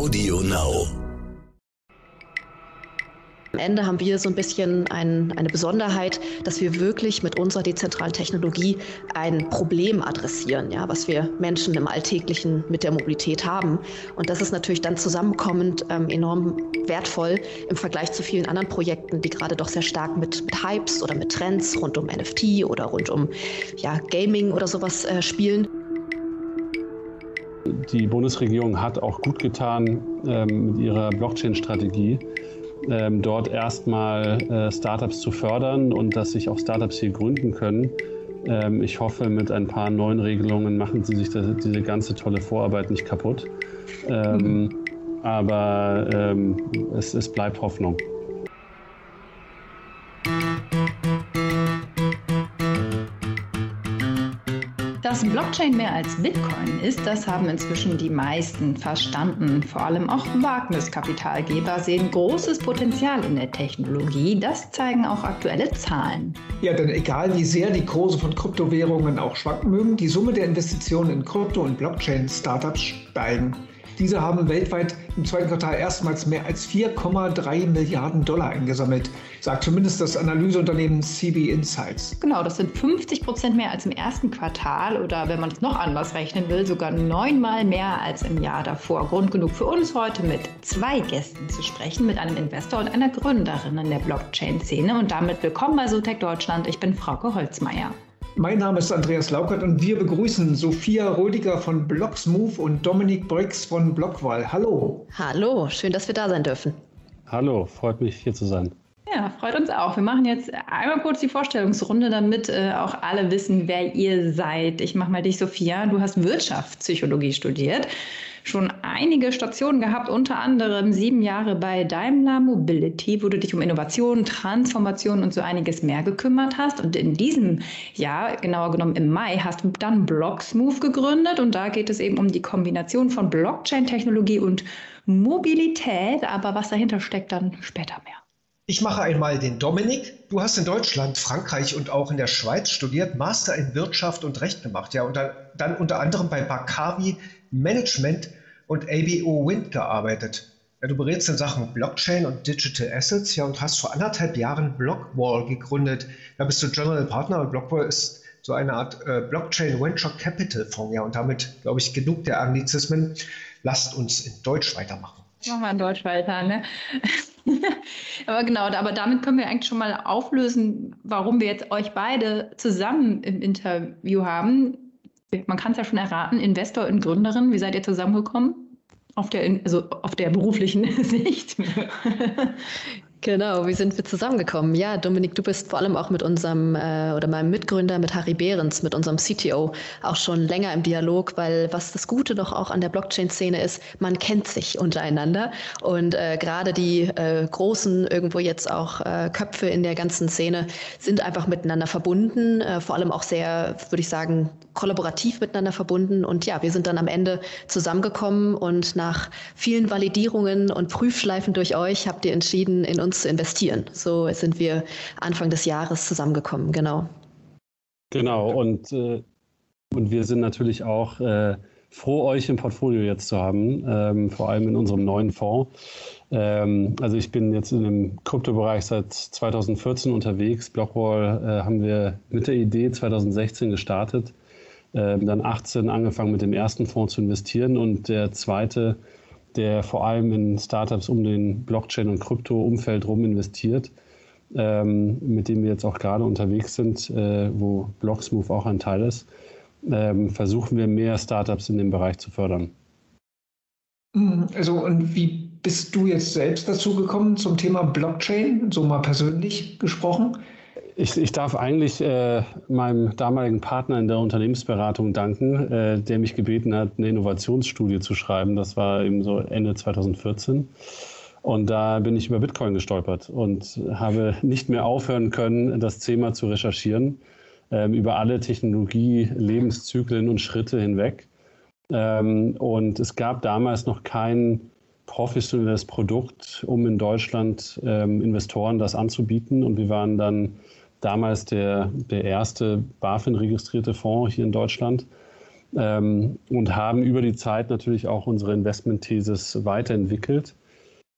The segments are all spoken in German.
Audio Now. Am Ende haben wir so ein bisschen ein, eine Besonderheit, dass wir wirklich mit unserer dezentralen Technologie ein Problem adressieren, ja, was wir Menschen im Alltäglichen mit der Mobilität haben. Und das ist natürlich dann zusammenkommend ähm, enorm wertvoll im Vergleich zu vielen anderen Projekten, die gerade doch sehr stark mit, mit Hypes oder mit Trends rund um NFT oder rund um ja, Gaming oder sowas äh, spielen. Die Bundesregierung hat auch gut getan ähm, mit ihrer Blockchain-Strategie, ähm, dort erstmal äh, Startups zu fördern und dass sich auch Startups hier gründen können. Ähm, ich hoffe, mit ein paar neuen Regelungen machen sie sich diese ganze tolle Vorarbeit nicht kaputt. Mhm. Aber es, es bleibt Hoffnung. Dass Blockchain mehr als Bitcoin ist, das haben inzwischen die meisten verstanden. Vor allem auch Wagniskapitalgeber sehen großes Potenzial in der Technologie. Das zeigen auch aktuelle Zahlen. Ja, denn egal wie sehr die Kurse von Kryptowährungen auch schwanken mögen, die Summe der Investitionen in Krypto- und Blockchain-Startups steigen. Diese haben weltweit im zweiten Quartal erstmals mehr als 4,3 Milliarden Dollar eingesammelt, sagt zumindest das Analyseunternehmen CB Insights. Genau, das sind 50 Prozent mehr als im ersten Quartal oder wenn man es noch anders rechnen will, sogar neunmal mehr als im Jahr davor. Grund genug für uns heute mit zwei Gästen zu sprechen, mit einem Investor und einer Gründerin in der Blockchain-Szene. Und damit willkommen bei Sotec Deutschland. Ich bin Frauke Holzmeier. Mein Name ist Andreas Laukert und wir begrüßen Sophia Rödiger von Blocksmove und Dominik Brix von Blockwall. Hallo. Hallo, schön, dass wir da sein dürfen. Hallo, freut mich hier zu sein. Ja, freut uns auch. Wir machen jetzt einmal kurz die Vorstellungsrunde, damit äh, auch alle wissen, wer ihr seid. Ich mache mal dich, Sophia. Du hast Wirtschaftspsychologie studiert schon einige Stationen gehabt, unter anderem sieben Jahre bei Daimler Mobility, wo du dich um Innovation, Transformation und so einiges mehr gekümmert hast. Und in diesem Jahr, genauer genommen im Mai, hast du dann Blocksmove gegründet. Und da geht es eben um die Kombination von Blockchain-Technologie und Mobilität. Aber was dahinter steckt, dann später mehr. Ich mache einmal den Dominik. Du hast in Deutschland, Frankreich und auch in der Schweiz studiert, Master in Wirtschaft und Recht gemacht. Ja, und dann unter anderem bei Bakavi Management und ABO Wind gearbeitet. Ja, du berätst in Sachen Blockchain und Digital Assets ja, und hast vor anderthalb Jahren Blockwall gegründet. Da bist du General Partner und Blockwall ist so eine Art äh, Blockchain Venture Capital Fonds. Ja, und damit, glaube ich, genug der Anglizismen. Lasst uns in Deutsch weitermachen. Machen wir in Deutsch weiter, ne? aber genau, aber damit können wir eigentlich schon mal auflösen, warum wir jetzt euch beide zusammen im Interview haben. Man kann es ja schon erraten, Investor und Gründerin, wie seid ihr zusammengekommen? Auf der, also auf der beruflichen Sicht. Genau, wie sind wir zusammengekommen? Ja, Dominik, du bist vor allem auch mit unserem äh, oder meinem Mitgründer, mit Harry Behrens, mit unserem CTO, auch schon länger im Dialog, weil was das Gute doch auch an der Blockchain-Szene ist, man kennt sich untereinander und äh, gerade die äh, großen irgendwo jetzt auch äh, Köpfe in der ganzen Szene sind einfach miteinander verbunden, äh, vor allem auch sehr, würde ich sagen, kollaborativ miteinander verbunden und ja, wir sind dann am Ende zusammengekommen und nach vielen Validierungen und Prüfschleifen durch euch habt ihr entschieden, in uns zu investieren. So sind wir Anfang des Jahres zusammengekommen, genau. Genau, und, äh, und wir sind natürlich auch äh, froh, euch im Portfolio jetzt zu haben, ähm, vor allem in unserem neuen Fonds. Ähm, also ich bin jetzt in dem Kryptobereich seit 2014 unterwegs. Blockwall äh, haben wir mit der Idee 2016 gestartet, ähm, dann 18 angefangen mit dem ersten Fonds zu investieren und der zweite der vor allem in Startups um den Blockchain- und Krypto-Umfeld rum investiert, ähm, mit dem wir jetzt auch gerade unterwegs sind, äh, wo Blocksmove auch ein Teil ist, ähm, versuchen wir mehr Startups in dem Bereich zu fördern. Mhm. Also und wie bist du jetzt selbst dazu gekommen zum Thema Blockchain, so mal persönlich gesprochen? Ich, ich darf eigentlich äh, meinem damaligen Partner in der Unternehmensberatung danken, äh, der mich gebeten hat, eine Innovationsstudie zu schreiben. Das war eben so Ende 2014. Und da bin ich über Bitcoin gestolpert und habe nicht mehr aufhören können, das Thema zu recherchieren, ähm, über alle Technologie, Lebenszyklen und Schritte hinweg. Ähm, und es gab damals noch kein professionelles Produkt, um in Deutschland ähm, Investoren das anzubieten. Und wir waren dann damals der, der erste BaFin-registrierte Fonds hier in Deutschland. ähm, und haben über die Zeit natürlich auch unsere Investmentthesis weiterentwickelt.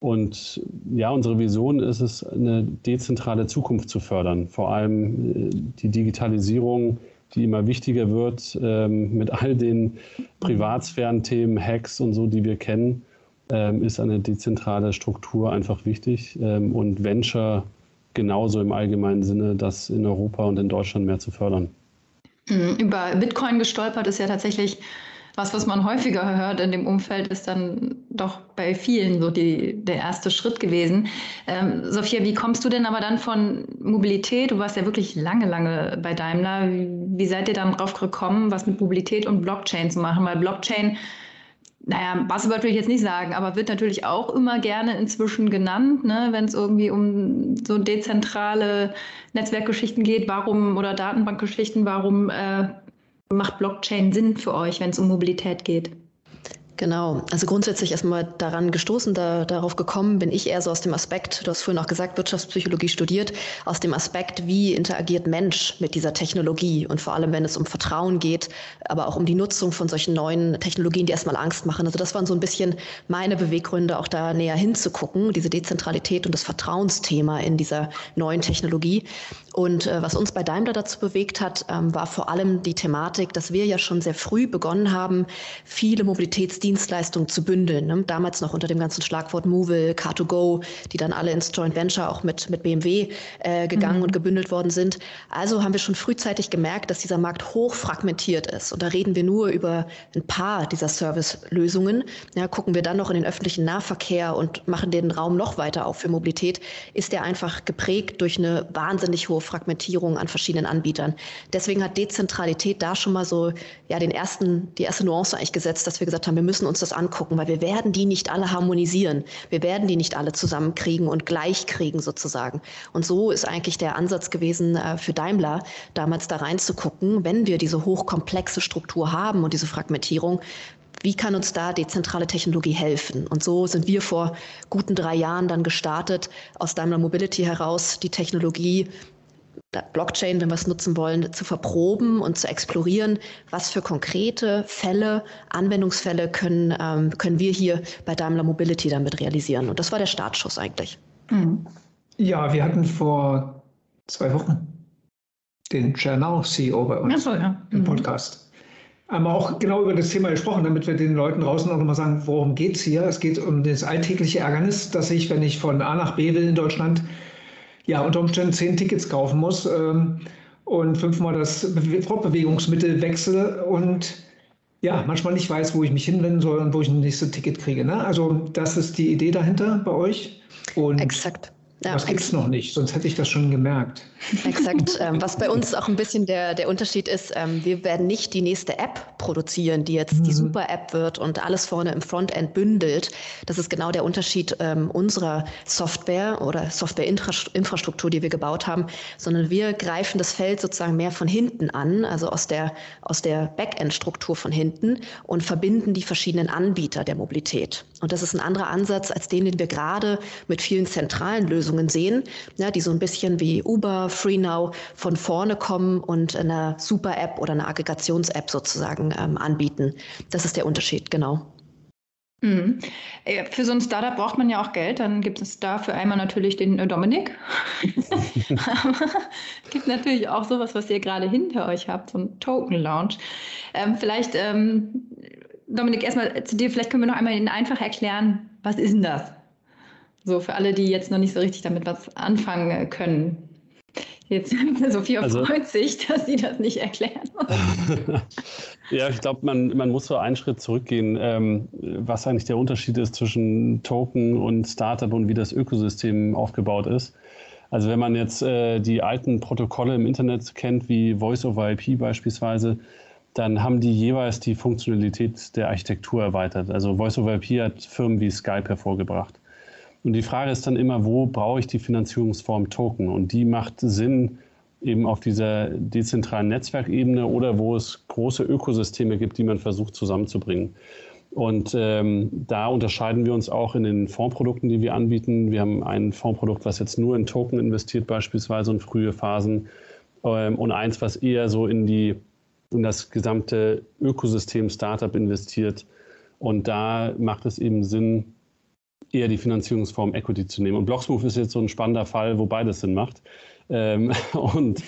Und ja, unsere Vision ist es, eine dezentrale Zukunft zu fördern. Vor allem äh, die Digitalisierung, die immer wichtiger wird, ähm, mit all den Privatsphären-Themen, Hacks und so, die wir kennen, ähm, ist eine dezentrale Struktur einfach wichtig. Ähm, und Venture genauso im allgemeinen Sinne, das in Europa und in Deutschland mehr zu fördern. Mhm. Über Bitcoin gestolpert ist ja tatsächlich was, was man häufiger hört in dem Umfeld, ist dann doch bei vielen so die, der erste Schritt gewesen. Ähm, Sophia, wie kommst du denn aber dann von Mobilität? Du warst ja wirklich lange, lange bei Daimler. Wie, wie seid ihr dann drauf gekommen, was mit Mobilität und Blockchain zu machen? Weil Blockchain naja, Buzzword will ich jetzt nicht sagen, aber wird natürlich auch immer gerne inzwischen genannt, ne, wenn es irgendwie um so dezentrale Netzwerkgeschichten geht, warum oder Datenbankgeschichten, warum äh, macht Blockchain Sinn für euch, wenn es um Mobilität geht? Genau, also grundsätzlich erstmal daran gestoßen, da, darauf gekommen bin ich eher so aus dem Aspekt, du hast vorhin auch gesagt, Wirtschaftspsychologie studiert, aus dem Aspekt, wie interagiert Mensch mit dieser Technologie und vor allem, wenn es um Vertrauen geht, aber auch um die Nutzung von solchen neuen Technologien, die erstmal Angst machen. Also das waren so ein bisschen meine Beweggründe, auch da näher hinzugucken, diese Dezentralität und das Vertrauensthema in dieser neuen Technologie. Und äh, was uns bei Daimler dazu bewegt hat, ähm, war vor allem die Thematik, dass wir ja schon sehr früh begonnen haben, viele Mobilitätsdienste Dienstleistungen zu bündeln. Ne? Damals noch unter dem ganzen Schlagwort Movil, Car2Go, die dann alle ins Joint Venture auch mit, mit BMW äh, gegangen mhm. und gebündelt worden sind. Also haben wir schon frühzeitig gemerkt, dass dieser Markt hoch fragmentiert ist. Und da reden wir nur über ein paar dieser Servicelösungen. Ja, gucken wir dann noch in den öffentlichen Nahverkehr und machen den Raum noch weiter auf für Mobilität, ist der einfach geprägt durch eine wahnsinnig hohe Fragmentierung an verschiedenen Anbietern. Deswegen hat Dezentralität da schon mal so ja den ersten, die erste Nuance eigentlich gesetzt, dass wir gesagt haben, wir müssen müssen uns das angucken, weil wir werden die nicht alle harmonisieren. Wir werden die nicht alle zusammenkriegen und gleich kriegen sozusagen. Und so ist eigentlich der Ansatz gewesen äh, für Daimler, damals da reinzugucken, wenn wir diese hochkomplexe Struktur haben und diese Fragmentierung, wie kann uns da dezentrale Technologie helfen? Und so sind wir vor guten drei Jahren dann gestartet, aus Daimler Mobility heraus die Technologie Blockchain, wenn wir es nutzen wollen, zu verproben und zu explorieren, was für konkrete Fälle, Anwendungsfälle können, ähm, können wir hier bei Daimler Mobility damit realisieren. Und das war der Startschuss eigentlich. Mhm. Ja, wir hatten vor zwei Wochen den Chernau CEO bei uns so, ja. im mhm. Podcast. Haben auch genau über das Thema gesprochen, damit wir den Leuten draußen auch nochmal sagen, worum geht es hier? Es geht um das alltägliche Ärgernis, dass ich, wenn ich von A nach B will in Deutschland, ja, unter Umständen zehn Tickets kaufen muss ähm, und fünfmal das Fortbewegungsmittel wechsle und ja, manchmal nicht weiß, wo ich mich hinwenden soll und wo ich ein nächstes Ticket kriege. Ne? Also das ist die Idee dahinter bei euch. Und Exakt. Ja, das gibt es noch nicht, sonst hätte ich das schon gemerkt. Exakt. Ähm, was bei uns auch ein bisschen der, der Unterschied ist, ähm, wir werden nicht die nächste App produzieren, die jetzt mhm. die Super-App wird und alles vorne im Frontend bündelt. Das ist genau der Unterschied ähm, unserer Software oder Software-Infrastruktur, die wir gebaut haben, sondern wir greifen das Feld sozusagen mehr von hinten an, also aus der, aus der Backend-Struktur von hinten und verbinden die verschiedenen Anbieter der Mobilität. Und das ist ein anderer Ansatz als den, den wir gerade mit vielen zentralen Lösungen Lösungen sehen, ja, die so ein bisschen wie Uber, FreeNow von vorne kommen und eine Super-App oder eine Aggregations-App sozusagen ähm, anbieten. Das ist der Unterschied, genau. Mhm. Äh, für so ein Startup braucht man ja auch Geld. Dann gibt es dafür einmal natürlich den äh, Dominik. gibt natürlich auch sowas, was ihr gerade hinter euch habt, so ein Token Launch. Ähm, vielleicht, ähm, Dominik, erstmal zu dir, vielleicht können wir noch einmal Ihnen einfach erklären, was ist denn das? So für alle, die jetzt noch nicht so richtig damit was anfangen können. Jetzt Sophia also, freut sich, dass sie das nicht erklären. ja, ich glaube, man, man muss so einen Schritt zurückgehen, ähm, was eigentlich der Unterschied ist zwischen Token und Startup und wie das Ökosystem aufgebaut ist. Also wenn man jetzt äh, die alten Protokolle im Internet kennt, wie Voice over IP beispielsweise, dann haben die jeweils die Funktionalität der Architektur erweitert. Also Voice over IP hat Firmen wie Skype hervorgebracht. Und die Frage ist dann immer, wo brauche ich die Finanzierungsform Token? Und die macht Sinn eben auf dieser dezentralen Netzwerkebene oder wo es große Ökosysteme gibt, die man versucht zusammenzubringen. Und ähm, da unterscheiden wir uns auch in den Fondsprodukten, die wir anbieten. Wir haben ein Fondsprodukt, was jetzt nur in Token investiert, beispielsweise in frühe Phasen, ähm, und eins, was eher so in die in das gesamte Ökosystem Startup investiert. Und da macht es eben Sinn, eher die Finanzierungsform Equity zu nehmen. Und Blocksmove ist jetzt so ein spannender Fall, wo beides Sinn macht. Ähm, und,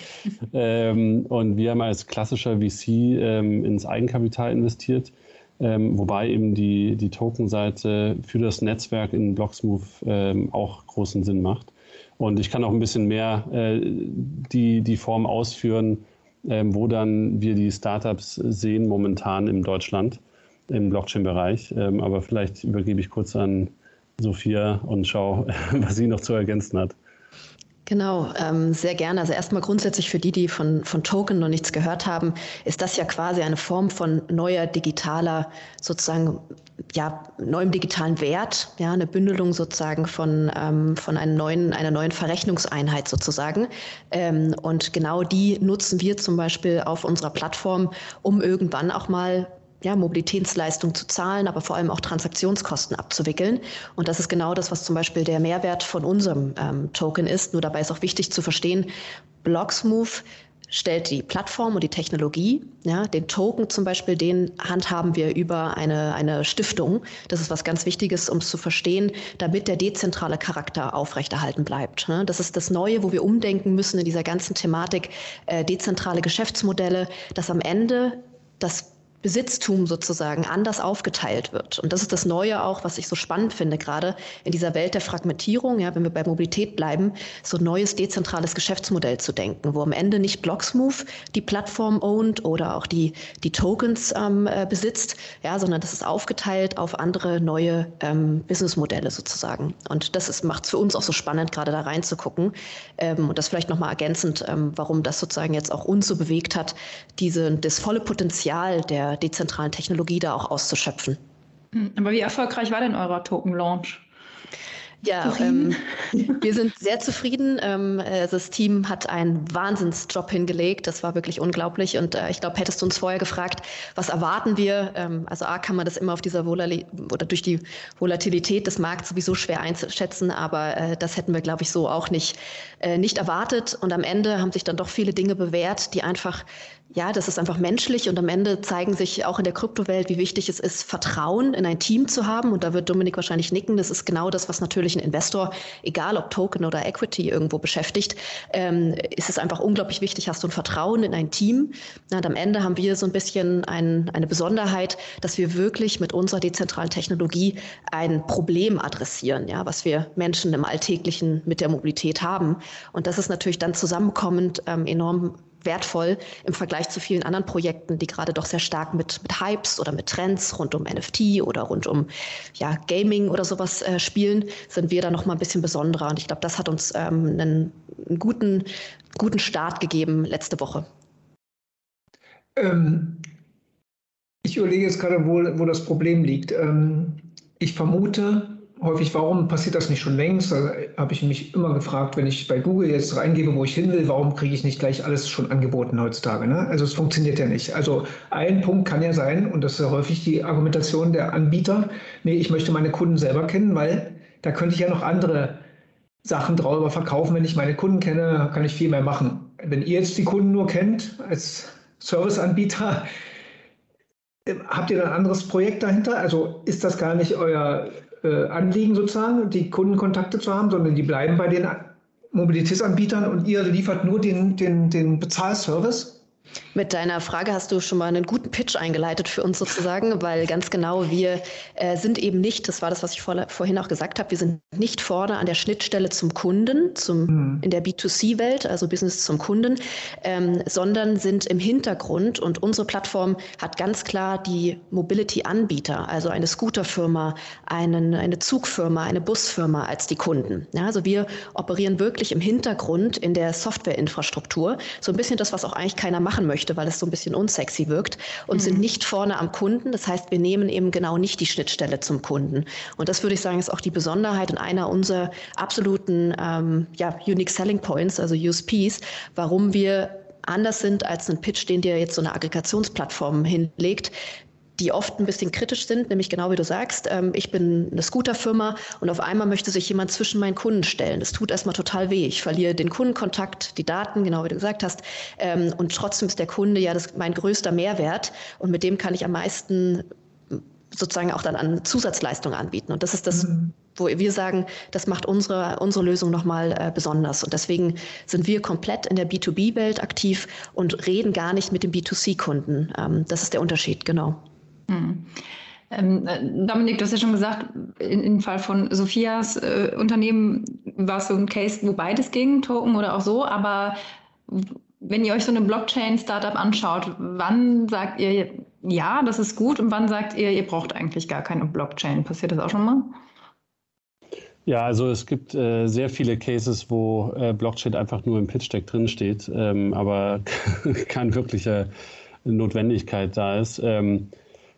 ähm, und wir haben als klassischer VC ähm, ins Eigenkapital investiert, ähm, wobei eben die, die Token-Seite für das Netzwerk in Blocksmove ähm, auch großen Sinn macht. Und ich kann auch ein bisschen mehr äh, die, die Form ausführen, ähm, wo dann wir die Startups sehen momentan in Deutschland im Blockchain-Bereich. aber vielleicht übergebe ich kurz an Sophia und schau, was sie noch zu ergänzen hat. Genau, ähm, sehr gerne. Also erstmal grundsätzlich für die, die von, von Token noch nichts gehört haben, ist das ja quasi eine Form von neuer digitaler, sozusagen, ja, neuem digitalen Wert, ja, eine Bündelung sozusagen von, ähm, von einer neuen, einer neuen Verrechnungseinheit sozusagen. Ähm, und genau die nutzen wir zum Beispiel auf unserer Plattform, um irgendwann auch mal ja, Mobilitätsleistung zu zahlen, aber vor allem auch Transaktionskosten abzuwickeln. Und das ist genau das, was zum Beispiel der Mehrwert von unserem ähm, Token ist. Nur dabei ist auch wichtig zu verstehen, Blocksmove stellt die Plattform und die Technologie. Ja, den Token zum Beispiel, den handhaben wir über eine, eine Stiftung. Das ist was ganz Wichtiges, um es zu verstehen, damit der dezentrale Charakter aufrechterhalten bleibt. Ne? Das ist das Neue, wo wir umdenken müssen in dieser ganzen Thematik, äh, dezentrale Geschäftsmodelle, dass am Ende das Besitztum sozusagen anders aufgeteilt wird. Und das ist das Neue auch, was ich so spannend finde, gerade in dieser Welt der Fragmentierung, ja, wenn wir bei Mobilität bleiben, so ein neues dezentrales Geschäftsmodell zu denken, wo am Ende nicht Blocksmove die Plattform ownt oder auch die, die Tokens ähm, äh, besitzt, ja, sondern das ist aufgeteilt auf andere neue ähm, Businessmodelle sozusagen. Und das macht es für uns auch so spannend, gerade da reinzugucken. Ähm, und das vielleicht nochmal ergänzend, ähm, warum das sozusagen jetzt auch uns so bewegt hat, diese, das volle Potenzial der dezentralen Technologie da auch auszuschöpfen. Hm, aber wie erfolgreich war denn euer Token-Launch? Ja, ähm, wir sind sehr zufrieden. Ähm, äh, das Team hat einen Wahnsinnsjob hingelegt. Das war wirklich unglaublich. Und äh, ich glaube, hättest du uns vorher gefragt, was erwarten wir? Ähm, also A kann man das immer auf dieser Volali oder durch die Volatilität des Markts sowieso schwer einzuschätzen, aber äh, das hätten wir, glaube ich, so auch nicht, äh, nicht erwartet. Und am Ende haben sich dann doch viele Dinge bewährt, die einfach ja, das ist einfach menschlich und am Ende zeigen sich auch in der Kryptowelt, wie wichtig es ist, Vertrauen in ein Team zu haben. Und da wird Dominik wahrscheinlich nicken. Das ist genau das, was natürlich ein Investor, egal ob Token oder Equity, irgendwo beschäftigt. Ähm, ist es einfach unglaublich wichtig, hast du ein Vertrauen in ein Team. Und am Ende haben wir so ein bisschen ein, eine Besonderheit, dass wir wirklich mit unserer dezentralen Technologie ein Problem adressieren, ja, was wir Menschen im Alltäglichen mit der Mobilität haben. Und das ist natürlich dann zusammenkommend ähm, enorm wertvoll im Vergleich zu vielen anderen Projekten, die gerade doch sehr stark mit, mit Hypes oder mit Trends rund um NFT oder rund um ja, Gaming oder sowas äh, spielen, sind wir da noch mal ein bisschen besonderer. Und ich glaube, das hat uns ähm, einen, einen, guten, guten Start gegeben letzte Woche. Ähm, ich überlege jetzt gerade, wo, wo das Problem liegt. Ähm, ich vermute, häufig, warum passiert das nicht schon längst? Da habe ich mich immer gefragt, wenn ich bei Google jetzt reingebe, wo ich hin will, warum kriege ich nicht gleich alles schon angeboten heutzutage? Ne? Also es funktioniert ja nicht. Also ein Punkt kann ja sein, und das ist ja häufig die Argumentation der Anbieter, nee, ich möchte meine Kunden selber kennen, weil da könnte ich ja noch andere Sachen drüber verkaufen. Wenn ich meine Kunden kenne, kann ich viel mehr machen. Wenn ihr jetzt die Kunden nur kennt als Serviceanbieter, Habt ihr ein anderes Projekt dahinter? Also ist das gar nicht euer äh, Anliegen sozusagen, die Kundenkontakte zu haben, sondern die bleiben bei den Mobilitätsanbietern und ihr liefert nur den, den, den Bezahlservice? Mit deiner Frage hast du schon mal einen guten Pitch eingeleitet für uns sozusagen, weil ganz genau wir äh, sind eben nicht, das war das, was ich vor, vorhin auch gesagt habe, wir sind nicht vorne an der Schnittstelle zum Kunden, zum, mhm. in der B2C-Welt, also Business zum Kunden, ähm, sondern sind im Hintergrund und unsere Plattform hat ganz klar die Mobility-Anbieter, also eine Scooterfirma, einen, eine Zugfirma, eine Busfirma als die Kunden. Ja, also wir operieren wirklich im Hintergrund in der Softwareinfrastruktur, so ein bisschen das, was auch eigentlich keiner macht machen möchte, weil es so ein bisschen unsexy wirkt und mhm. sind nicht vorne am Kunden. Das heißt, wir nehmen eben genau nicht die Schnittstelle zum Kunden. Und das würde ich sagen, ist auch die Besonderheit und einer unserer absoluten ähm, ja, Unique Selling Points, also USPs, warum wir anders sind als ein Pitch, den dir jetzt so eine Aggregationsplattform hinlegt die oft ein bisschen kritisch sind, nämlich genau wie du sagst, ähm, ich bin eine Scooterfirma und auf einmal möchte sich jemand zwischen meinen Kunden stellen. Das tut erstmal total weh. Ich verliere den Kundenkontakt, die Daten, genau wie du gesagt hast. Ähm, und trotzdem ist der Kunde ja das, mein größter Mehrwert und mit dem kann ich am meisten sozusagen auch dann an Zusatzleistungen anbieten. Und das ist das, mhm. wo wir sagen, das macht unsere, unsere Lösung nochmal äh, besonders. Und deswegen sind wir komplett in der B2B-Welt aktiv und reden gar nicht mit dem B2C-Kunden. Ähm, das ist der Unterschied, genau. Mhm. Dominik, du hast ja schon gesagt, im Fall von Sophias äh, Unternehmen war es so ein Case, wo beides ging, Token oder auch so, aber wenn ihr euch so eine Blockchain-Startup anschaut, wann sagt ihr, ja, das ist gut und wann sagt ihr, ihr braucht eigentlich gar keine Blockchain? Passiert das auch schon mal? Ja, also es gibt äh, sehr viele Cases, wo äh, Blockchain einfach nur im Pitch-Deck drinsteht, ähm, aber keine wirkliche Notwendigkeit da ist. Ähm,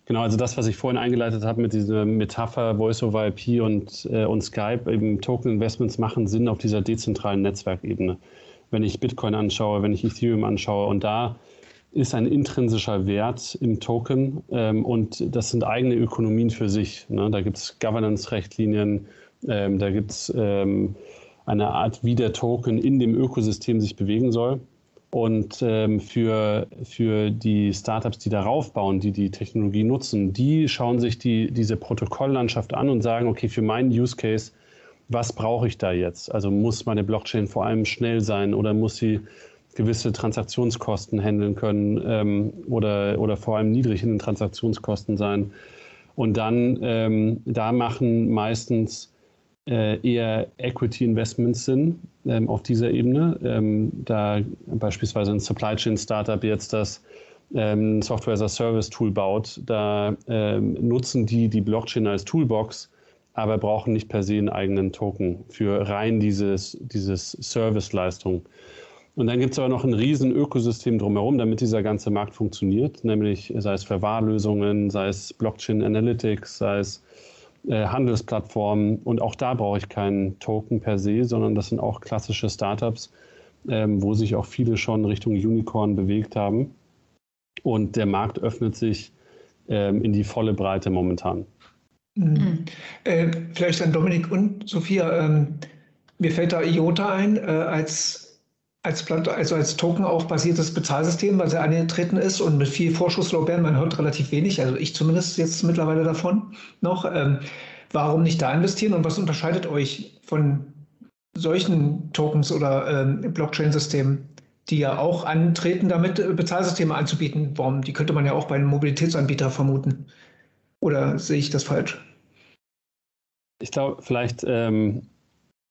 genau, also das, was ich vorhin eingeleitet habe mit dieser Metapher Voice-over-IP und, äh, und Skype, eben Token-Investments machen Sinn auf dieser dezentralen Netzwerkebene. Wenn ich Bitcoin anschaue, wenn ich Ethereum anschaue und da ist ein intrinsischer Wert im Token ähm, und das sind eigene Ökonomien für sich. Ne? Da gibt es Governance-Rechtlinien, ähm, da gibt es ähm, eine Art, wie der Token in dem Ökosystem sich bewegen soll. Und ähm, für, für die Startups, die darauf bauen, die die Technologie nutzen, die schauen sich die, diese Protokolllandschaft an und sagen, okay, für meinen Use Case, was brauche ich da jetzt? Also muss meine Blockchain vor allem schnell sein oder muss sie gewisse Transaktionskosten handeln können ähm, oder, oder vor allem niedrig in den Transaktionskosten sein. Und dann, ähm, da machen meistens eher Equity Investments Sinn ähm, auf dieser Ebene. Ähm, da beispielsweise ein Supply Chain Startup jetzt das ähm, Software as a Service Tool baut, da ähm, nutzen die die Blockchain als Toolbox, aber brauchen nicht per se einen eigenen Token für rein dieses, dieses Service-Leistung. Und dann gibt es aber noch ein riesen Ökosystem drumherum, damit dieser ganze Markt funktioniert, nämlich sei es Verwahrlösungen, sei es Blockchain Analytics, sei es äh, Handelsplattformen. Und auch da brauche ich keinen Token per se, sondern das sind auch klassische Startups, ähm, wo sich auch viele schon Richtung Unicorn bewegt haben. Und der Markt öffnet sich ähm, in die volle Breite momentan. Mhm. Äh, vielleicht an Dominik und Sophia. Ähm, mir fällt da IOTA ein äh, als als, also als Token auch basiertes Bezahlsystem, was ja angetreten ist und mit viel Vorschusslorbeeren, man hört relativ wenig, also ich zumindest jetzt mittlerweile davon noch. Ähm, warum nicht da investieren und was unterscheidet euch von solchen Tokens oder ähm, Blockchain-Systemen, die ja auch antreten, damit äh, Bezahlsysteme anzubieten? Warum? Die könnte man ja auch bei einem Mobilitätsanbieter vermuten. Oder sehe ich das falsch? Ich glaube, vielleicht ähm,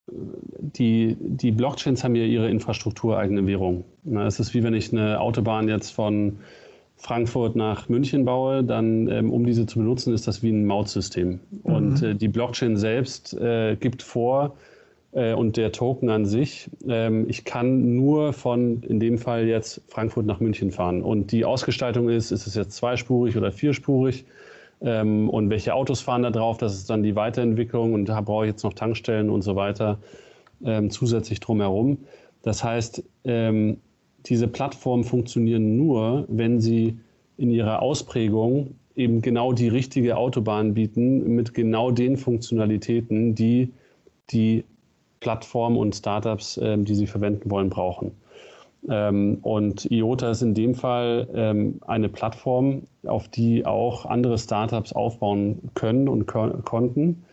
die, die Blockchains haben ja ihre infrastruktureigene Währung. Es ist wie wenn ich eine Autobahn jetzt von Frankfurt nach München baue, dann ähm, um diese zu benutzen, ist das wie ein Mautsystem. Mhm. Und äh, die Blockchain selbst äh, gibt vor, äh, und der Token an sich, ähm, ich kann nur von, in dem Fall jetzt Frankfurt nach München fahren. Und die Ausgestaltung ist, ist es jetzt zweispurig oder vierspurig? Ähm, und welche Autos fahren da drauf. Das ist dann die Weiterentwicklung und da brauche ich jetzt noch Tankstellen und so weiter ähm, zusätzlich drumherum. Das heißt, ähm, diese Plattformen funktionieren nur, wenn sie in ihrer Ausprägung eben genau die richtige Autobahn bieten mit genau den Funktionalitäten, die die Plattformen und Startups, ähm, die sie verwenden wollen, brauchen. Ähm, und IOTA ist in dem Fall ähm, eine Plattform, auf die auch andere Startups aufbauen können und konnten.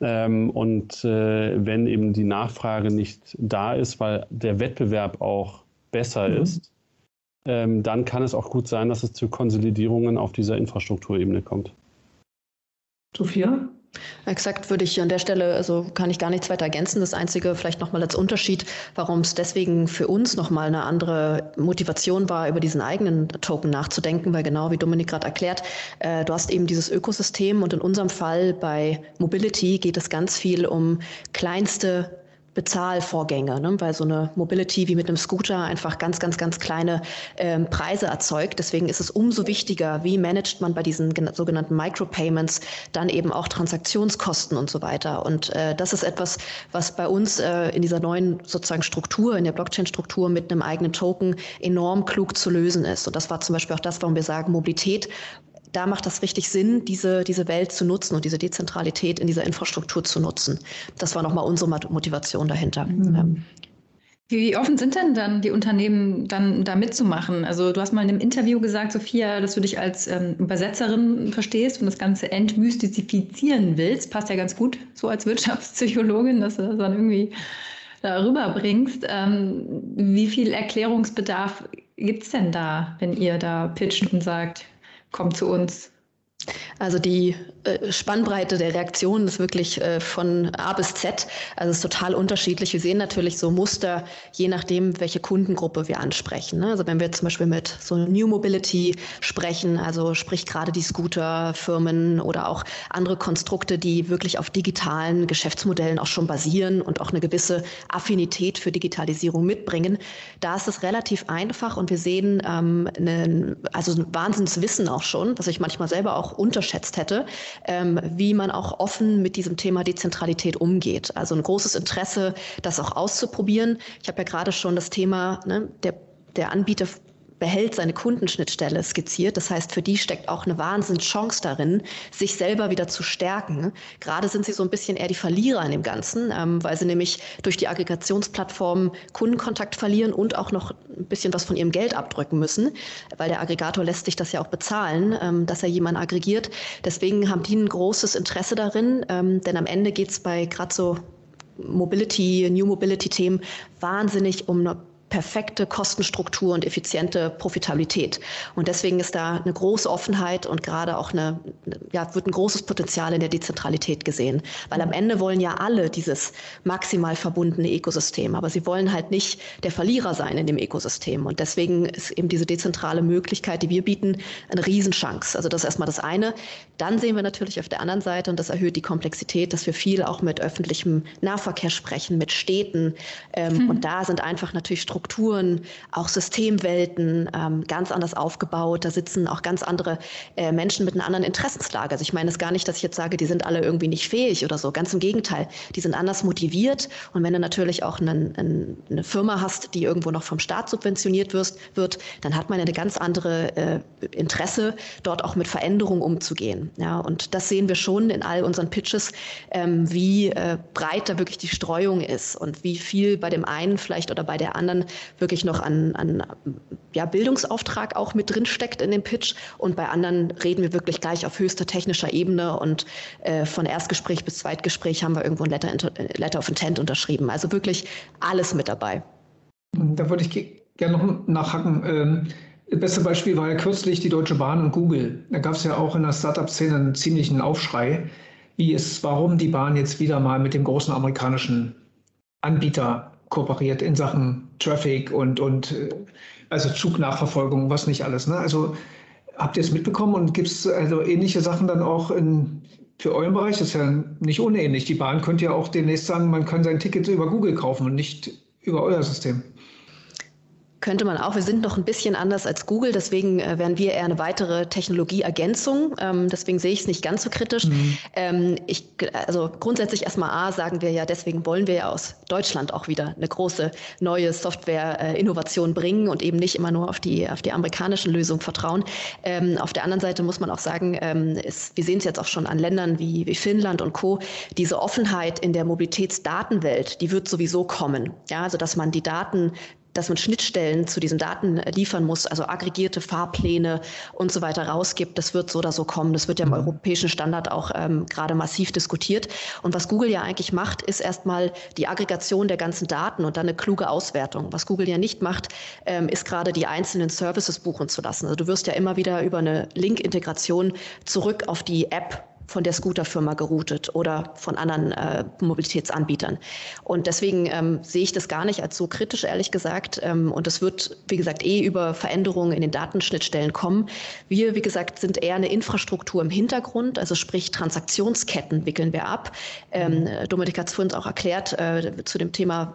Ähm, und äh, wenn eben die Nachfrage nicht da ist, weil der Wettbewerb auch besser mhm. ist, dann kann es auch gut sein, dass es zu Konsolidierungen auf dieser Infrastrukturebene kommt. Sophia? Exakt würde ich an der Stelle, also kann ich gar nichts weiter ergänzen. Das Einzige vielleicht nochmal als Unterschied, warum es deswegen für uns nochmal eine andere Motivation war, über diesen eigenen Token nachzudenken, weil genau wie Dominik gerade erklärt, äh, du hast eben dieses Ökosystem und in unserem Fall bei Mobility geht es ganz viel um kleinste Bezahlvorgänge, ne? weil so eine Mobility wie mit einem Scooter einfach ganz, ganz, ganz kleine ähm, Preise erzeugt. Deswegen ist es umso wichtiger, wie managt man bei diesen sogenannten Micropayments dann eben auch Transaktionskosten und so weiter. Und äh, das ist etwas, was bei uns äh, in dieser neuen sozusagen Struktur, in der Blockchain-Struktur mit einem eigenen Token enorm klug zu lösen ist. Und das war zum Beispiel auch das, warum wir sagen, Mobilität da macht das richtig Sinn, diese, diese Welt zu nutzen und diese Dezentralität in dieser Infrastruktur zu nutzen. Das war nochmal unsere Motivation dahinter. Mhm. Wie offen sind denn dann die Unternehmen, dann da mitzumachen? Also du hast mal in einem Interview gesagt, Sophia, dass du dich als ähm, Übersetzerin verstehst und das Ganze entmystifizieren willst. Passt ja ganz gut so als Wirtschaftspsychologin, dass du das dann irgendwie darüber bringst. Ähm, wie viel Erklärungsbedarf gibt es denn da, wenn ihr da pitcht und sagt, kommt zu uns? Also die Spannbreite der Reaktionen ist wirklich äh, von A bis Z. Also es ist total unterschiedlich. Wir sehen natürlich so Muster, je nachdem, welche Kundengruppe wir ansprechen. Ne? Also wenn wir zum Beispiel mit so New Mobility sprechen, also sprich gerade die Scooterfirmen oder auch andere Konstrukte, die wirklich auf digitalen Geschäftsmodellen auch schon basieren und auch eine gewisse Affinität für Digitalisierung mitbringen, da ist es relativ einfach und wir sehen ähm, eine, also ein Wahnsinnswissen auch schon, was ich manchmal selber auch unterschätzt hätte, ähm, wie man auch offen mit diesem Thema Dezentralität umgeht. Also ein großes Interesse, das auch auszuprobieren. Ich habe ja gerade schon das Thema ne, der der Anbieter behält seine Kundenschnittstelle skizziert. Das heißt, für die steckt auch eine Wahnsinnschance darin, sich selber wieder zu stärken. Gerade sind sie so ein bisschen eher die Verlierer in dem Ganzen, ähm, weil sie nämlich durch die Aggregationsplattform Kundenkontakt verlieren und auch noch ein bisschen was von ihrem Geld abdrücken müssen, weil der Aggregator lässt sich das ja auch bezahlen, ähm, dass er jemanden aggregiert. Deswegen haben die ein großes Interesse darin, ähm, denn am Ende geht es bei gerade so Mobility, New Mobility-Themen wahnsinnig um eine perfekte Kostenstruktur und effiziente Profitabilität. Und deswegen ist da eine große Offenheit und gerade auch eine, ja, wird ein großes Potenzial in der Dezentralität gesehen. Weil am Ende wollen ja alle dieses maximal verbundene Ökosystem, aber sie wollen halt nicht der Verlierer sein in dem Ökosystem. Und deswegen ist eben diese dezentrale Möglichkeit, die wir bieten, eine Riesenchance. Also das ist erstmal das eine. Dann sehen wir natürlich auf der anderen Seite, und das erhöht die Komplexität, dass wir viel auch mit öffentlichem Nahverkehr sprechen, mit Städten. Ähm, mhm. Und da sind einfach natürlich Strukturen Strukturen, auch Systemwelten ähm, ganz anders aufgebaut. Da sitzen auch ganz andere äh, Menschen mit einer anderen Interessenslage. Also ich meine es gar nicht, dass ich jetzt sage, die sind alle irgendwie nicht fähig oder so. Ganz im Gegenteil, die sind anders motiviert. Und wenn du natürlich auch einen, einen, eine Firma hast, die irgendwo noch vom Staat subventioniert wirst, wird, dann hat man eine ganz andere äh, Interesse, dort auch mit Veränderungen umzugehen. Ja, und das sehen wir schon in all unseren Pitches, ähm, wie äh, breit da wirklich die Streuung ist und wie viel bei dem einen vielleicht oder bei der anderen wirklich noch an, an ja, Bildungsauftrag auch mit drin steckt in dem Pitch. Und bei anderen reden wir wirklich gleich auf höchster technischer Ebene und äh, von Erstgespräch bis Zweitgespräch haben wir irgendwo ein Letter, Letter of Intent unterschrieben. Also wirklich alles mit dabei. Da würde ich gerne noch nachhaken. Ähm Beste Beispiel war ja kürzlich die Deutsche Bahn und Google. Da gab es ja auch in der Startup-Szene einen ziemlichen Aufschrei, wie es, warum die Bahn jetzt wieder mal mit dem großen amerikanischen Anbieter kooperiert in Sachen Traffic und, und äh, also Zugnachverfolgung, was nicht alles. Ne? Also habt ihr es mitbekommen und gibt es also ähnliche Sachen dann auch in, für euren Bereich? Das ist ja nicht unähnlich. Die Bahn könnte ja auch demnächst sagen, man kann sein Ticket über Google kaufen und nicht über euer System. Könnte man auch. Wir sind noch ein bisschen anders als Google, deswegen äh, wären wir eher eine weitere Technologieergänzung. Ähm, deswegen sehe ich es nicht ganz so kritisch. Mhm. Ähm, ich, also grundsätzlich erstmal A sagen wir ja, deswegen wollen wir ja aus Deutschland auch wieder eine große neue Software-Innovation bringen und eben nicht immer nur auf die, auf die amerikanischen Lösungen vertrauen. Ähm, auf der anderen Seite muss man auch sagen, ähm, ist, wir sehen es jetzt auch schon an Ländern wie, wie Finnland und Co. Diese Offenheit in der Mobilitätsdatenwelt, die wird sowieso kommen. Ja, also dass man die Daten dass man Schnittstellen zu diesen Daten liefern muss, also aggregierte Fahrpläne und so weiter rausgibt. Das wird so oder so kommen. Das wird ja im mhm. europäischen Standard auch ähm, gerade massiv diskutiert. Und was Google ja eigentlich macht, ist erstmal die Aggregation der ganzen Daten und dann eine kluge Auswertung. Was Google ja nicht macht, ähm, ist gerade die einzelnen Services buchen zu lassen. Also du wirst ja immer wieder über eine Link-Integration zurück auf die App von der Scooterfirma geroutet oder von anderen äh, Mobilitätsanbietern. Und deswegen ähm, sehe ich das gar nicht als so kritisch, ehrlich gesagt. Ähm, und es wird, wie gesagt, eh über Veränderungen in den Datenschnittstellen kommen. Wir, wie gesagt, sind eher eine Infrastruktur im Hintergrund, also sprich Transaktionsketten wickeln wir ab. Ähm, Dominik hat es vorhin auch erklärt äh, zu dem Thema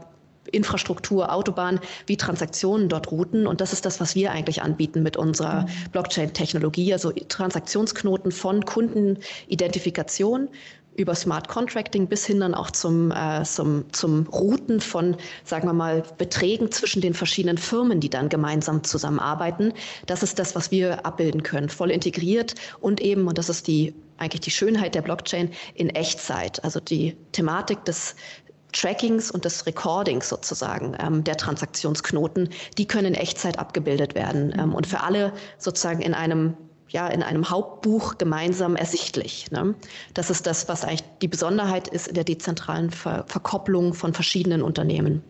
Infrastruktur, Autobahn, wie Transaktionen dort routen. Und das ist das, was wir eigentlich anbieten mit unserer mhm. Blockchain-Technologie, also Transaktionsknoten von Kundenidentifikation über Smart Contracting bis hin dann auch zum, äh, zum, zum Routen von, sagen wir mal, Beträgen zwischen den verschiedenen Firmen, die dann gemeinsam zusammenarbeiten. Das ist das, was wir abbilden können, voll integriert und eben, und das ist die eigentlich die Schönheit der Blockchain in Echtzeit, also die Thematik des Trackings und des Recordings sozusagen ähm, der Transaktionsknoten, die können in Echtzeit abgebildet werden ähm, und für alle sozusagen in einem ja, in einem Hauptbuch gemeinsam ersichtlich. Ne? Das ist das, was eigentlich die Besonderheit ist in der dezentralen Ver Verkopplung von verschiedenen Unternehmen.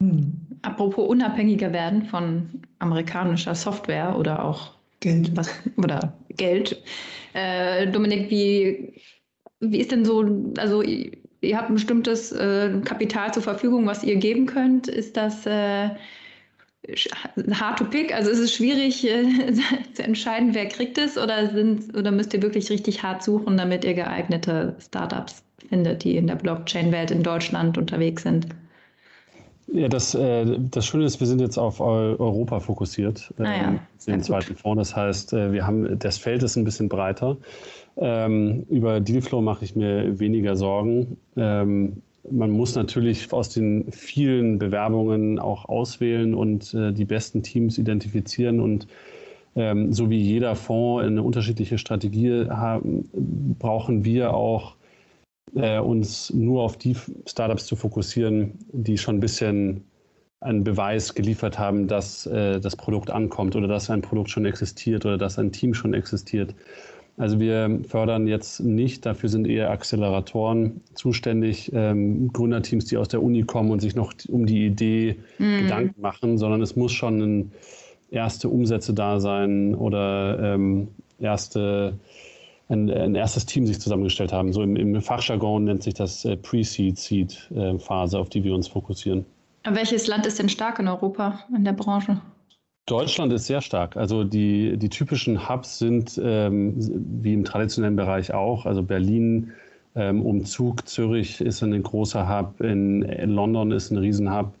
Hm. Apropos unabhängiger werden von amerikanischer Software oder auch Geld, was, oder Geld. Äh, Dominik, wie, wie ist denn so, also ihr habt ein bestimmtes äh, Kapital zur Verfügung, was ihr geben könnt. Ist das äh, hard to pick? Also ist es schwierig äh, zu entscheiden, wer kriegt es oder, sind, oder müsst ihr wirklich richtig hart suchen, damit ihr geeignete Startups findet, die in der Blockchain-Welt in Deutschland unterwegs sind? Ja, das, äh, das Schöne ist, wir sind jetzt auf Europa fokussiert, äh, ah ja, den zweiten Fonds. Das heißt, äh, wir haben, das Feld ist ein bisschen breiter. Ähm, über Dealflow mache ich mir weniger Sorgen. Ähm, man muss natürlich aus den vielen Bewerbungen auch auswählen und äh, die besten Teams identifizieren und ähm, so wie jeder Fonds eine unterschiedliche Strategie haben, brauchen wir auch äh, uns nur auf die Startups zu fokussieren, die schon ein bisschen einen Beweis geliefert haben, dass äh, das Produkt ankommt oder dass ein Produkt schon existiert oder dass ein Team schon existiert. Also wir fördern jetzt nicht, dafür sind eher Acceleratoren zuständig, ähm, Gründerteams, die aus der Uni kommen und sich noch um die Idee mhm. Gedanken machen, sondern es muss schon erste Umsätze da sein oder ähm, erste, ein, ein, erstes Team sich zusammengestellt haben. So im, im Fachjargon nennt sich das äh, Pre-Seed-Seed-Phase, äh, auf die wir uns fokussieren. Welches Land ist denn stark in Europa in der Branche? Deutschland ist sehr stark. Also die, die typischen Hubs sind ähm, wie im traditionellen Bereich auch. Also Berlin, ähm, Umzug, Zürich ist ein großer Hub, in, in London ist ein Riesenhub.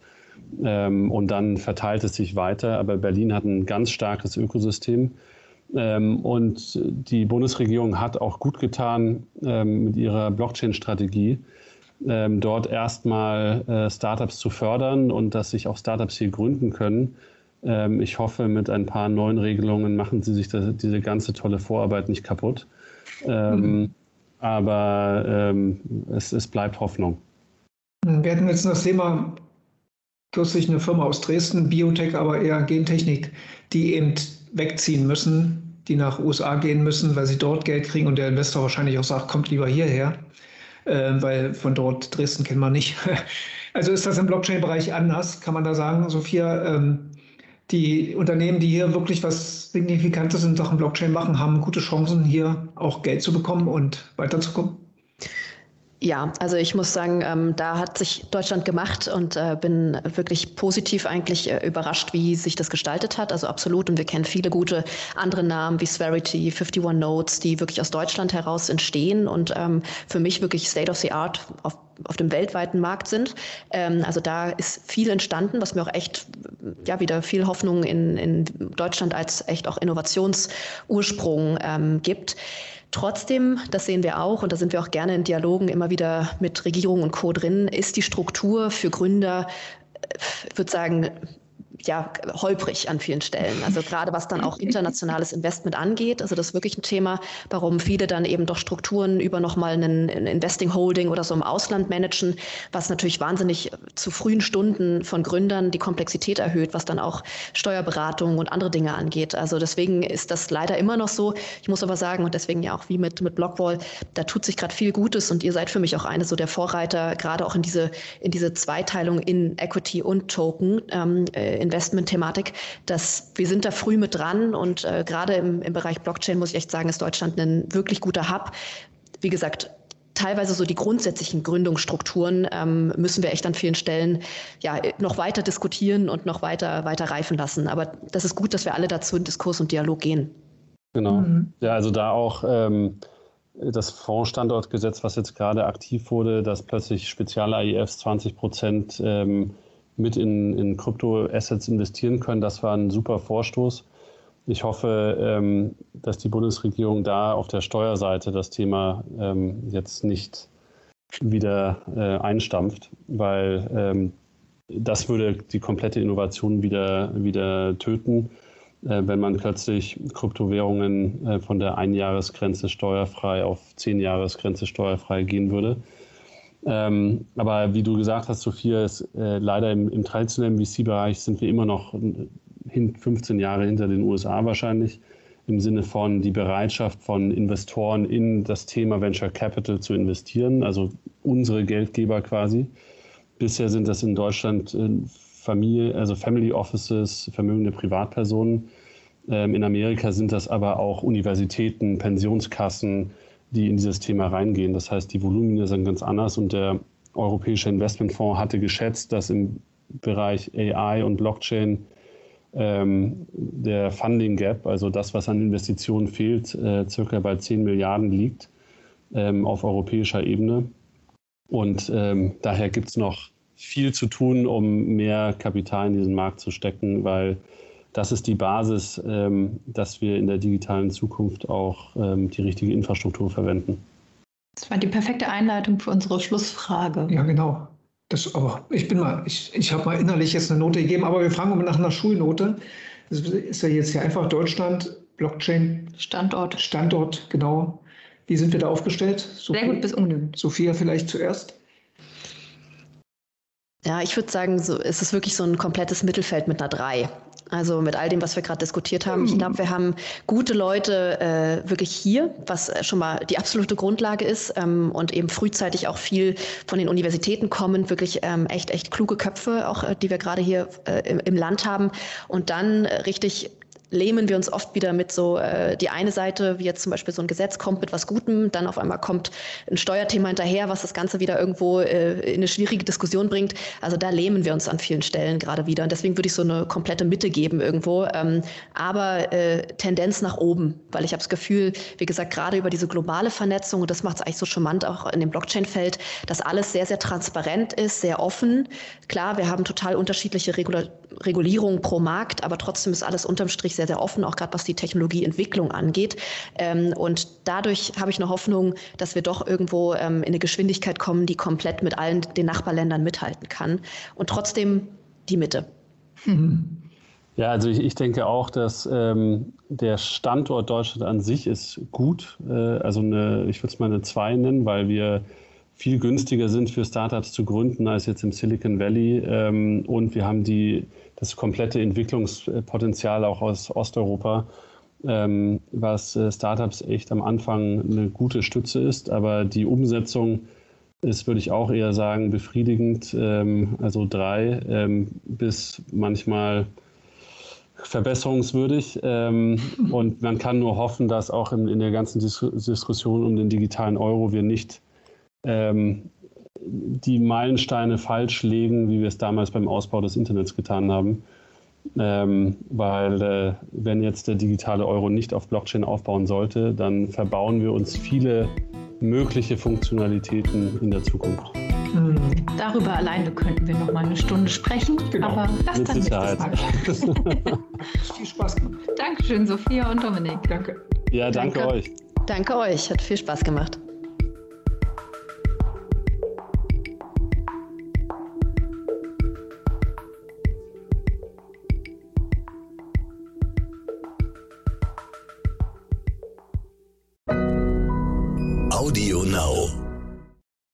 Ähm, und dann verteilt es sich weiter. Aber Berlin hat ein ganz starkes Ökosystem. Ähm, und die Bundesregierung hat auch gut getan ähm, mit ihrer Blockchain-Strategie, ähm, dort erstmal äh, Startups zu fördern und dass sich auch Startups hier gründen können ich hoffe, mit ein paar neuen Regelungen machen sie sich das, diese ganze tolle Vorarbeit nicht kaputt. Mhm. Aber es, es bleibt Hoffnung. Wir hatten jetzt das Thema kürzlich eine Firma aus Dresden, Biotech, aber eher Gentechnik, die eben wegziehen müssen, die nach USA gehen müssen, weil sie dort Geld kriegen und der Investor wahrscheinlich auch sagt, kommt lieber hierher, äh, weil von dort Dresden kennen wir nicht. Also ist das im Blockchain-Bereich anders, kann man da sagen, Sophia? Ähm, die Unternehmen, die hier wirklich was Signifikantes in Sachen Blockchain machen, haben gute Chancen, hier auch Geld zu bekommen und weiterzukommen? Ja, also ich muss sagen, ähm, da hat sich Deutschland gemacht und äh, bin wirklich positiv eigentlich äh, überrascht, wie sich das gestaltet hat. Also absolut. Und wir kennen viele gute andere Namen wie Sverity, 51 Notes, die wirklich aus Deutschland heraus entstehen und ähm, für mich wirklich State of the Art auf auf dem weltweiten Markt sind. Ähm, also da ist viel entstanden, was mir auch echt ja wieder viel Hoffnung in, in Deutschland als echt auch Innovationsursprung ähm, gibt. Trotzdem, das sehen wir auch und da sind wir auch gerne in Dialogen immer wieder mit Regierung und Co. drin, ist die Struktur für Gründer, ich würde sagen, ja, holprig an vielen Stellen. Also gerade was dann auch internationales Investment angeht. Also das ist wirklich ein Thema, warum viele dann eben doch Strukturen über nochmal einen Investing Holding oder so im Ausland managen, was natürlich wahnsinnig zu frühen Stunden von Gründern die Komplexität erhöht, was dann auch Steuerberatung und andere Dinge angeht. Also deswegen ist das leider immer noch so. Ich muss aber sagen, und deswegen ja auch wie mit, mit Blockwall, da tut sich gerade viel Gutes und ihr seid für mich auch eine so der Vorreiter, gerade auch in diese, in diese Zweiteilung in Equity und Token. Ähm, in Investment-Thematik, dass wir sind da früh mit dran und äh, gerade im, im Bereich Blockchain muss ich echt sagen, ist Deutschland ein wirklich guter Hub. Wie gesagt, teilweise so die grundsätzlichen Gründungsstrukturen ähm, müssen wir echt an vielen Stellen ja noch weiter diskutieren und noch weiter, weiter reifen lassen. Aber das ist gut, dass wir alle dazu in Diskurs und Dialog gehen. Genau. Mhm. Ja, also da auch ähm, das Fondsstandortgesetz, was jetzt gerade aktiv wurde, dass plötzlich spezielle AIFs 20 Prozent ähm, mit in, in Kryptoassets investieren können. Das war ein super Vorstoß. ich hoffe, ähm, dass die Bundesregierung da auf der Steuerseite das Thema ähm, jetzt nicht wieder äh, einstampft, weil ähm, das würde die komplette Innovation wieder, wieder töten, äh, wenn man plötzlich Kryptowährungen äh, von der Einjahresgrenze steuerfrei auf Zehnjahresgrenze steuerfrei gehen würde. Ähm, aber wie du gesagt hast, Sophia, ist, äh, leider im, im traditionellen VC-Bereich sind wir immer noch hin, 15 Jahre hinter den USA wahrscheinlich im Sinne von die Bereitschaft von Investoren in das Thema Venture Capital zu investieren, also unsere Geldgeber quasi. Bisher sind das in Deutschland äh, Familie, also Family Offices, vermögende Privatpersonen. Ähm, in Amerika sind das aber auch Universitäten, Pensionskassen, die in dieses Thema reingehen. Das heißt, die Volumina sind ganz anders und der Europäische Investmentfonds hatte geschätzt, dass im Bereich AI und Blockchain ähm, der Funding Gap, also das, was an Investitionen fehlt, äh, circa bei 10 Milliarden liegt ähm, auf europäischer Ebene. Und ähm, daher gibt es noch viel zu tun, um mehr Kapital in diesen Markt zu stecken, weil das ist die Basis, ähm, dass wir in der digitalen Zukunft auch ähm, die richtige Infrastruktur verwenden. Das war die perfekte Einleitung für unsere Schlussfrage. Ja, genau. Das, aber ich bin mal, ich, ich habe mal innerlich jetzt eine Note gegeben, aber wir fragen mal nach einer Schulnote. Das ist ja jetzt hier einfach Deutschland, Blockchain. Standort. Standort, genau. Wie sind wir da aufgestellt? Sophia, Sehr gut bis ungenügend. Sophia vielleicht zuerst. Ja, ich würde sagen, so, es ist wirklich so ein komplettes Mittelfeld mit einer 3. Also mit all dem, was wir gerade diskutiert haben. Ich glaube, wir haben gute Leute äh, wirklich hier, was schon mal die absolute Grundlage ist ähm, und eben frühzeitig auch viel von den Universitäten kommen, wirklich ähm, echt, echt kluge Köpfe, auch äh, die wir gerade hier äh, im, im, Land haben und dann äh, richtig lähmen wir uns oft wieder mit so äh, die eine Seite, wie jetzt zum Beispiel so ein Gesetz kommt mit was Gutem, dann auf einmal kommt ein Steuerthema hinterher, was das Ganze wieder irgendwo äh, in eine schwierige Diskussion bringt. Also da lähmen wir uns an vielen Stellen gerade wieder. Und deswegen würde ich so eine komplette Mitte geben irgendwo. Ähm, aber äh, Tendenz nach oben, weil ich habe das Gefühl, wie gesagt, gerade über diese globale Vernetzung, und das macht es eigentlich so charmant auch in dem Blockchain-Feld, dass alles sehr, sehr transparent ist, sehr offen. Klar, wir haben total unterschiedliche Regula Regulierungen pro Markt, aber trotzdem ist alles unterm Strich sehr, sehr offen, auch gerade was die Technologieentwicklung angeht. Ähm, und dadurch habe ich eine Hoffnung, dass wir doch irgendwo ähm, in eine Geschwindigkeit kommen, die komplett mit allen den Nachbarländern mithalten kann. Und trotzdem die Mitte. Ja, also ich, ich, denke auch, dass ähm, der Standort Deutschland an sich ist gut. Äh, also eine, ich würde es mal eine 2 nennen, weil wir viel günstiger sind für Startups zu gründen als jetzt im Silicon Valley. Ähm, und wir haben die das komplette Entwicklungspotenzial auch aus Osteuropa, ähm, was äh, Startups echt am Anfang eine gute Stütze ist. Aber die Umsetzung ist, würde ich auch eher sagen, befriedigend. Ähm, also drei ähm, bis manchmal verbesserungswürdig. Ähm, und man kann nur hoffen, dass auch in, in der ganzen Dis Diskussion um den digitalen Euro wir nicht ähm, die Meilensteine falsch legen, wie wir es damals beim Ausbau des Internets getan haben. Ähm, weil äh, wenn jetzt der digitale Euro nicht auf Blockchain aufbauen sollte, dann verbauen wir uns viele mögliche Funktionalitäten in der Zukunft. Mhm. Darüber alleine könnten wir noch mal eine Stunde sprechen, genau. aber das Mit dann Sicherheit. viel Spaß gemacht. Dankeschön, Sophia und Dominik. Danke. Ja, danke, danke euch. Danke euch, hat viel Spaß gemacht.